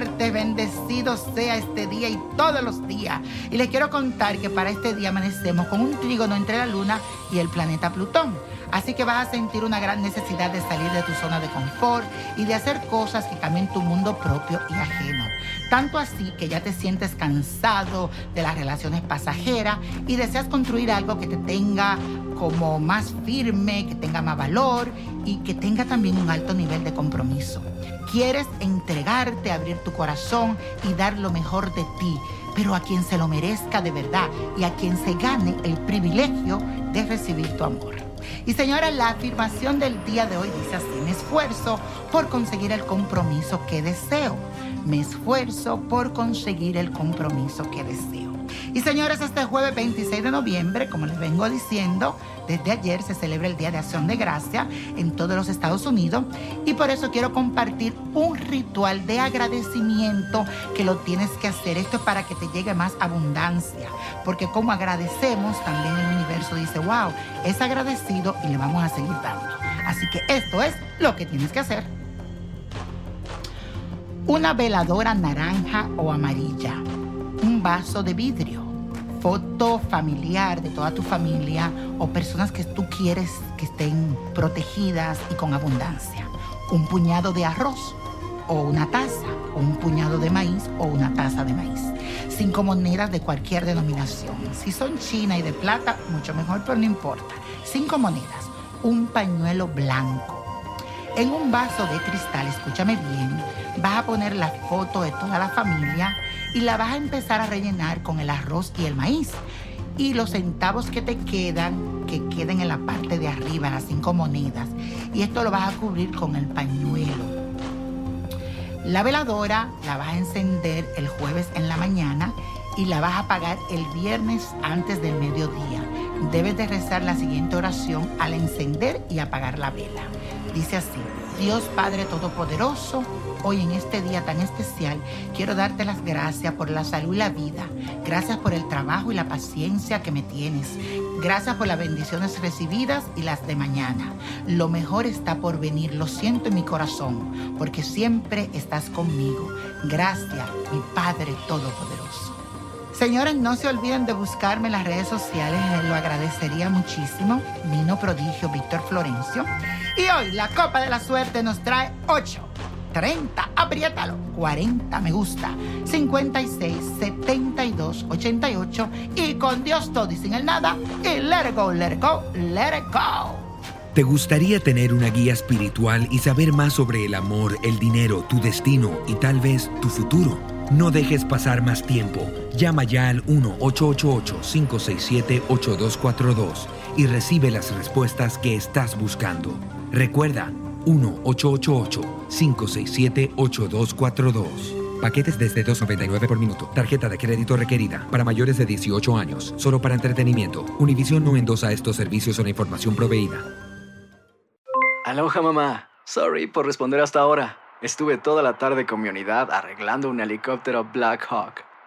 Bendecido sea este día y todos los días. Y les quiero contar que para este día amanecemos con un trígono entre la Luna y el planeta Plutón. Así que vas a sentir una gran necesidad de salir de tu zona de confort y de hacer cosas que cambien tu mundo propio y ajeno. Tanto así que ya te sientes cansado de las relaciones pasajeras y deseas construir algo que te tenga como más firme, que tenga más valor y que tenga también un alto nivel de compromiso. Quieres entregarte, abrir tu corazón y dar lo mejor de ti, pero a quien se lo merezca de verdad y a quien se gane el privilegio de recibir tu amor. Y señora, la afirmación del día de hoy dice así, esfuerzo por conseguir el compromiso que deseo. Me esfuerzo por conseguir el compromiso que deseo. Y señores, este jueves 26 de noviembre, como les vengo diciendo, desde ayer se celebra el Día de Acción de Gracia en todos los Estados Unidos y por eso quiero compartir un ritual de agradecimiento que lo tienes que hacer. Esto es para que te llegue más abundancia, porque como agradecemos, también el universo dice, wow, es agradecido y le vamos a seguir dando. Así que esto es lo que tienes que hacer. Una veladora naranja o amarilla, un vaso de vidrio, foto familiar de toda tu familia o personas que tú quieres que estén protegidas y con abundancia, un puñado de arroz o una taza, un puñado de maíz o una taza de maíz. Cinco monedas de cualquier denominación. Si son china y de plata, mucho mejor, pero no importa. Cinco monedas. Un pañuelo blanco. En un vaso de cristal, escúchame bien, vas a poner la foto de toda la familia y la vas a empezar a rellenar con el arroz y el maíz. Y los centavos que te quedan, que queden en la parte de arriba, las cinco monedas. Y esto lo vas a cubrir con el pañuelo. La veladora la vas a encender el jueves en la mañana y la vas a apagar el viernes antes del mediodía. Debes de rezar la siguiente oración al encender y apagar la vela. Dice así, Dios Padre Todopoderoso, hoy en este día tan especial quiero darte las gracias por la salud y la vida. Gracias por el trabajo y la paciencia que me tienes. Gracias por las bendiciones recibidas y las de mañana. Lo mejor está por venir, lo siento en mi corazón, porque siempre estás conmigo. Gracias, mi Padre Todopoderoso. Señores, no se olviden de buscarme en las redes sociales, eh, lo agradecería muchísimo. Nino Prodigio, Víctor Florencio. Y hoy la Copa de la Suerte nos trae 8, 30, apriétalo, 40 me gusta, 56, 72, 88 y con Dios todo y sin el nada y let it go, let it go, let it go. ¿Te gustaría tener una guía espiritual y saber más sobre el amor, el dinero, tu destino y tal vez tu futuro? No dejes pasar más tiempo. Llama ya al 1-888-567-8242 y recibe las respuestas que estás buscando. Recuerda, 1-888-567-8242. Paquetes desde 2.99 por minuto. Tarjeta de crédito requerida para mayores de 18 años. Solo para entretenimiento. Univision no endosa estos servicios o la información proveída. Aloha mamá. Sorry por responder hasta ahora. Estuve toda la tarde con mi unidad arreglando un helicóptero Black Hawk.